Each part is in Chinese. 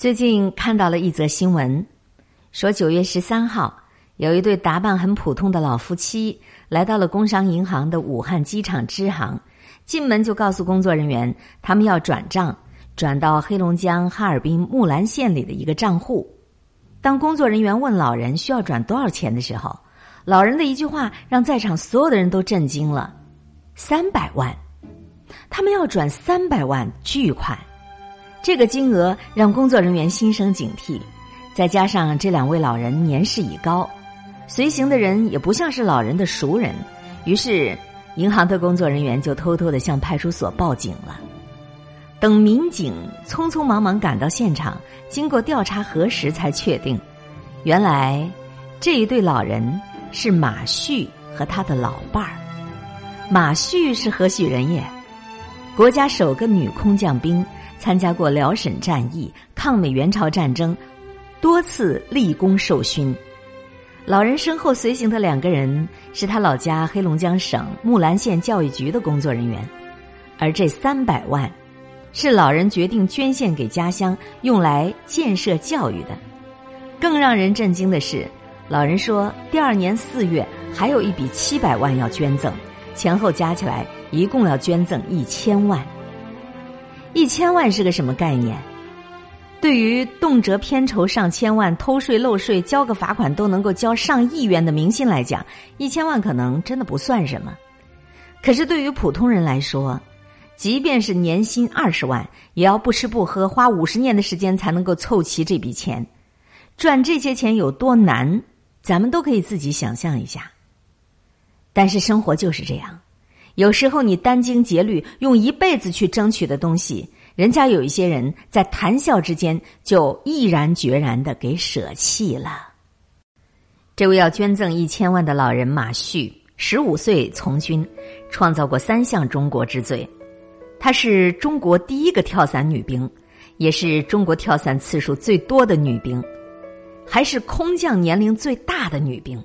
最近看到了一则新闻，说九月十三号，有一对打扮很普通的老夫妻来到了工商银行的武汉机场支行，进门就告诉工作人员，他们要转账，转到黑龙江哈尔滨木兰县里的一个账户。当工作人员问老人需要转多少钱的时候，老人的一句话让在场所有的人都震惊了：三百万，他们要转三百万巨款。这个金额让工作人员心生警惕，再加上这两位老人年事已高，随行的人也不像是老人的熟人，于是银行的工作人员就偷偷的向派出所报警了。等民警匆匆忙忙赶到现场，经过调查核实，才确定，原来这一对老人是马旭和他的老伴儿。马旭是何许人也？国家首个女空降兵。参加过辽沈战役、抗美援朝战争，多次立功受勋。老人身后随行的两个人是他老家黑龙江省木兰县教育局的工作人员，而这三百万是老人决定捐献给家乡，用来建设教育的。更让人震惊的是，老人说第二年四月还有一笔七百万要捐赠，前后加起来一共要捐赠一千万。一千万是个什么概念？对于动辄片酬上千万、偷税漏税、交个罚款都能够交上亿元的明星来讲，一千万可能真的不算什么。可是对于普通人来说，即便是年薪二十万，也要不吃不喝，花五十年的时间才能够凑齐这笔钱。赚这些钱有多难，咱们都可以自己想象一下。但是生活就是这样。有时候你殚精竭虑用一辈子去争取的东西，人家有一些人在谈笑之间就毅然决然的给舍弃了。这位要捐赠一千万的老人马旭，十五岁从军，创造过三项中国之最。她是中国第一个跳伞女兵，也是中国跳伞次数最多的女兵，还是空降年龄最大的女兵。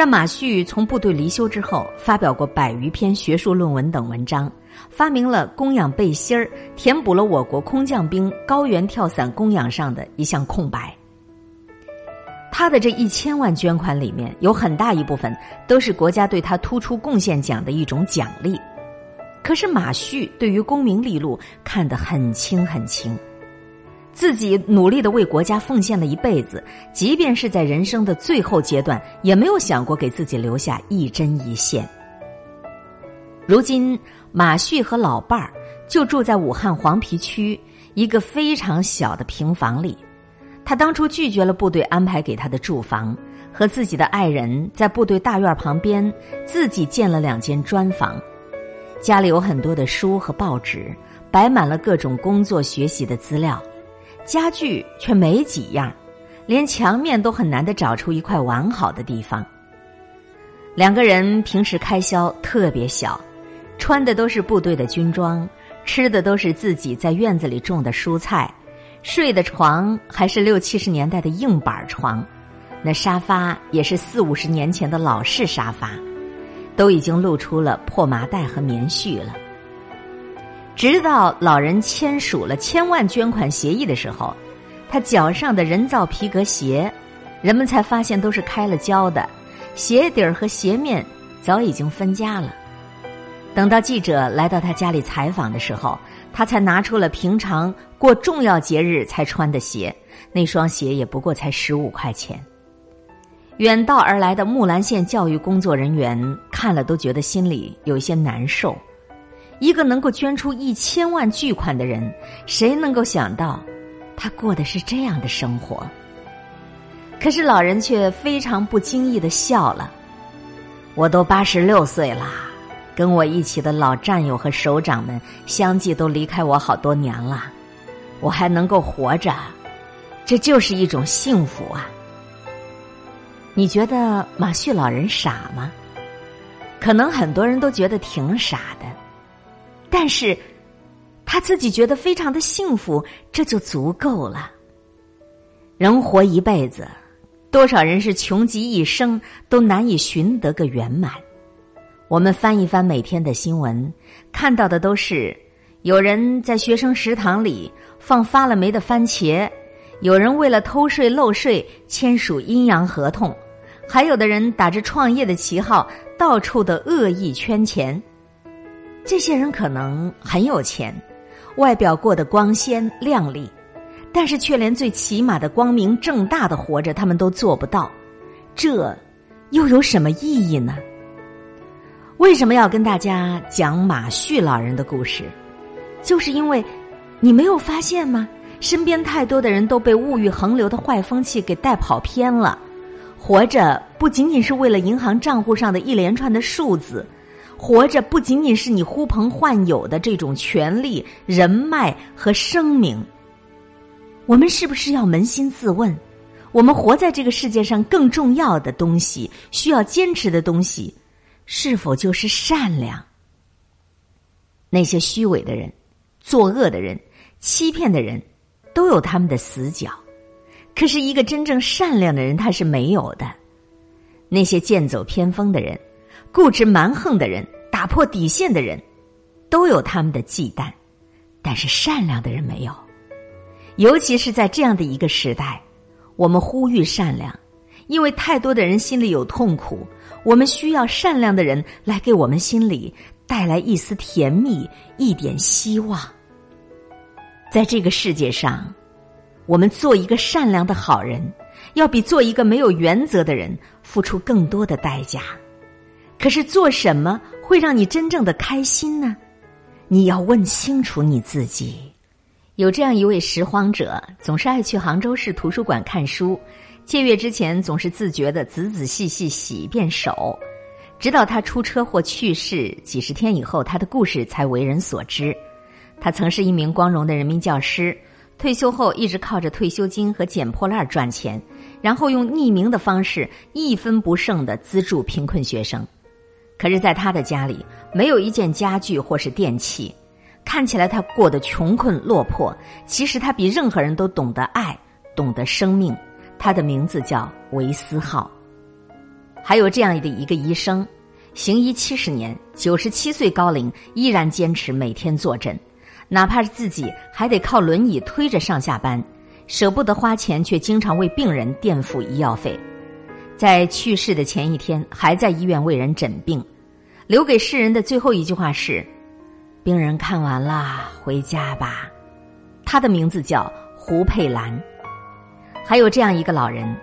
在马旭从部队离休之后，发表过百余篇学术论文等文章，发明了供氧背心儿，填补了我国空降兵高原跳伞供氧上的一项空白。他的这一千万捐款里面，有很大一部分都是国家对他突出贡献奖的一种奖励。可是马旭对于功名利禄看得很轻很轻。自己努力的为国家奉献了一辈子，即便是在人生的最后阶段，也没有想过给自己留下一针一线。如今，马旭和老伴儿就住在武汉黄陂区一个非常小的平房里。他当初拒绝了部队安排给他的住房，和自己的爱人在部队大院旁边自己建了两间砖房，家里有很多的书和报纸，摆满了各种工作学习的资料。家具却没几样，连墙面都很难的找出一块完好的地方。两个人平时开销特别小，穿的都是部队的军装，吃的都是自己在院子里种的蔬菜，睡的床还是六七十年代的硬板床，那沙发也是四五十年前的老式沙发，都已经露出了破麻袋和棉絮了。直到老人签署了千万捐款协议的时候，他脚上的人造皮革鞋，人们才发现都是开了胶的，鞋底儿和鞋面早已经分家了。等到记者来到他家里采访的时候，他才拿出了平常过重要节日才穿的鞋，那双鞋也不过才十五块钱。远道而来的木兰县教育工作人员看了都觉得心里有些难受。一个能够捐出一千万巨款的人，谁能够想到，他过的是这样的生活？可是老人却非常不经意的笑了。我都八十六岁了，跟我一起的老战友和首长们相继都离开我好多年了，我还能够活着，这就是一种幸福啊！你觉得马旭老人傻吗？可能很多人都觉得挺傻的。但是，他自己觉得非常的幸福，这就足够了。人活一辈子，多少人是穷极一生都难以寻得个圆满。我们翻一翻每天的新闻，看到的都是有人在学生食堂里放发了霉的番茄，有人为了偷税漏税签署阴阳合同，还有的人打着创业的旗号到处的恶意圈钱。这些人可能很有钱，外表过得光鲜亮丽，但是却连最起码的光明正大的活着他们都做不到，这又有什么意义呢？为什么要跟大家讲马旭老人的故事？就是因为。你没有发现吗？身边太多的人都被物欲横流的坏风气给带跑偏了。活着不仅仅是为了银行账户上的一连串的数字，活着不仅仅是你呼朋唤友的这种权利、人脉和声名。我们是不是要扪心自问？我们活在这个世界上更重要的东西，需要坚持的东西，是否就是善良？那些虚伪的人，作恶的人。欺骗的人，都有他们的死角，可是一个真正善良的人，他是没有的。那些剑走偏锋的人、固执蛮横的人、打破底线的人，都有他们的忌惮，但是善良的人没有。尤其是在这样的一个时代，我们呼吁善良，因为太多的人心里有痛苦，我们需要善良的人来给我们心里带来一丝甜蜜，一点希望。在这个世界上，我们做一个善良的好人，要比做一个没有原则的人付出更多的代价。可是做什么会让你真正的开心呢？你要问清楚你自己。有这样一位拾荒者，总是爱去杭州市图书馆看书，借阅之前总是自觉的仔仔细细洗一遍手，直到他出车祸去世几十天以后，他的故事才为人所知。他曾是一名光荣的人民教师，退休后一直靠着退休金和捡破烂赚钱，然后用匿名的方式一分不剩的资助贫困学生。可是，在他的家里没有一件家具或是电器，看起来他过得穷困落魄。其实他比任何人都懂得爱，懂得生命。他的名字叫韦思浩。还有这样的一个医生，行医七十年，九十七岁高龄依然坚持每天坐诊。哪怕是自己还得靠轮椅推着上下班，舍不得花钱，却经常为病人垫付医药费。在去世的前一天，还在医院为人诊病，留给世人的最后一句话是：“病人看完了，回家吧。”他的名字叫胡佩兰。还有这样一个老人，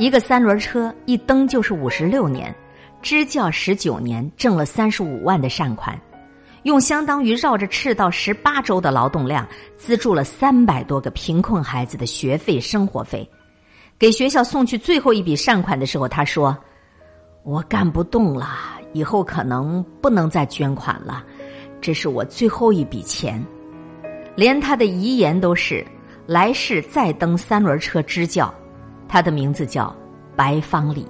一个三轮车一蹬就是五十六年，支教十九年，挣了三十五万的善款。用相当于绕着赤道十八周的劳动量，资助了三百多个贫困孩子的学费、生活费。给学校送去最后一笔善款的时候，他说：“我干不动了，以后可能不能再捐款了，这是我最后一笔钱。”连他的遗言都是：“来世再蹬三轮车支教。”他的名字叫白方礼。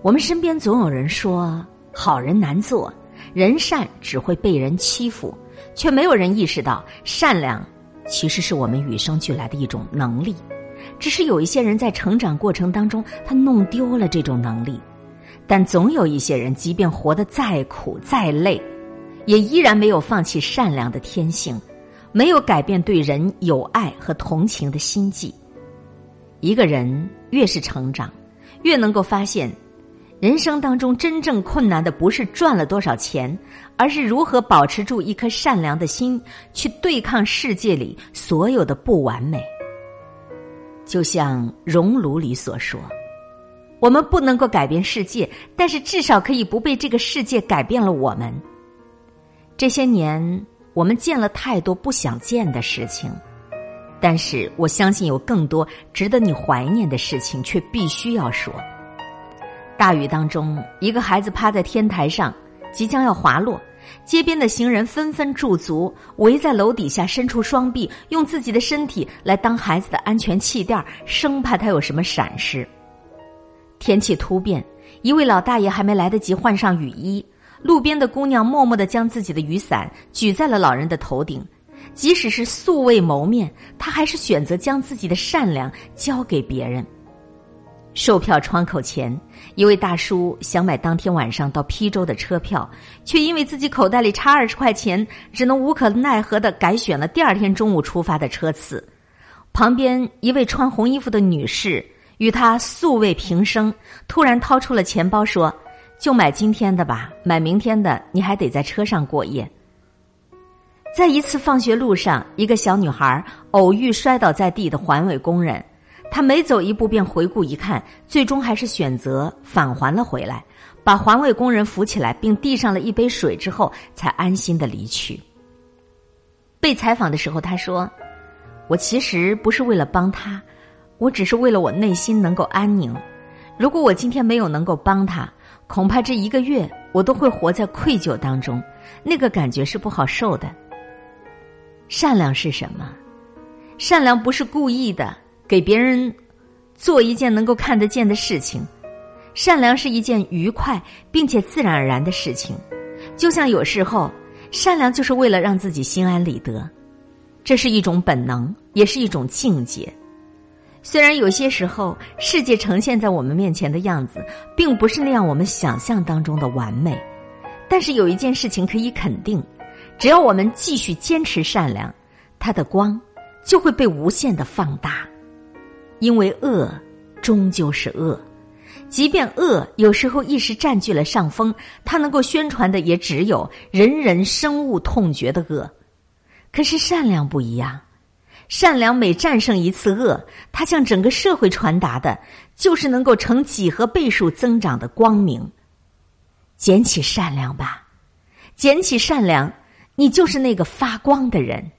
我们身边总有人说：“好人难做。”人善只会被人欺负，却没有人意识到善良其实是我们与生俱来的一种能力。只是有一些人在成长过程当中，他弄丢了这种能力。但总有一些人，即便活得再苦再累，也依然没有放弃善良的天性，没有改变对人有爱和同情的心计。一个人越是成长，越能够发现。人生当中真正困难的不是赚了多少钱，而是如何保持住一颗善良的心，去对抗世界里所有的不完美。就像《熔炉》里所说：“我们不能够改变世界，但是至少可以不被这个世界改变了我们。”这些年，我们见了太多不想见的事情，但是我相信有更多值得你怀念的事情，却必须要说。大雨当中，一个孩子趴在天台上，即将要滑落。街边的行人纷纷驻足，围在楼底下，伸出双臂，用自己的身体来当孩子的安全气垫，生怕他有什么闪失。天气突变，一位老大爷还没来得及换上雨衣，路边的姑娘默默的将自己的雨伞举在了老人的头顶。即使是素未谋面，他还是选择将自己的善良交给别人。售票窗口前，一位大叔想买当天晚上到邳州的车票，却因为自己口袋里差二十块钱，只能无可奈何的改选了第二天中午出发的车次。旁边一位穿红衣服的女士与他素未平生，突然掏出了钱包说：“就买今天的吧，买明天的你还得在车上过夜。”在一次放学路上，一个小女孩偶遇摔倒在地的环卫工人。他每走一步便回顾一看，最终还是选择返还了回来，把环卫工人扶起来，并递上了一杯水之后，才安心的离去。被采访的时候，他说：“我其实不是为了帮他，我只是为了我内心能够安宁。如果我今天没有能够帮他，恐怕这一个月我都会活在愧疚当中，那个感觉是不好受的。善良是什么？善良不是故意的。”给别人做一件能够看得见的事情，善良是一件愉快并且自然而然的事情。就像有时候，善良就是为了让自己心安理得，这是一种本能，也是一种境界。虽然有些时候，世界呈现在我们面前的样子，并不是那样我们想象当中的完美，但是有一件事情可以肯定：只要我们继续坚持善良，它的光就会被无限的放大。因为恶终究是恶，即便恶有时候一时占据了上风，它能够宣传的也只有人人深恶痛绝的恶。可是善良不一样，善良每战胜一次恶，它向整个社会传达的就是能够成几何倍数增长的光明。捡起善良吧，捡起善良，你就是那个发光的人。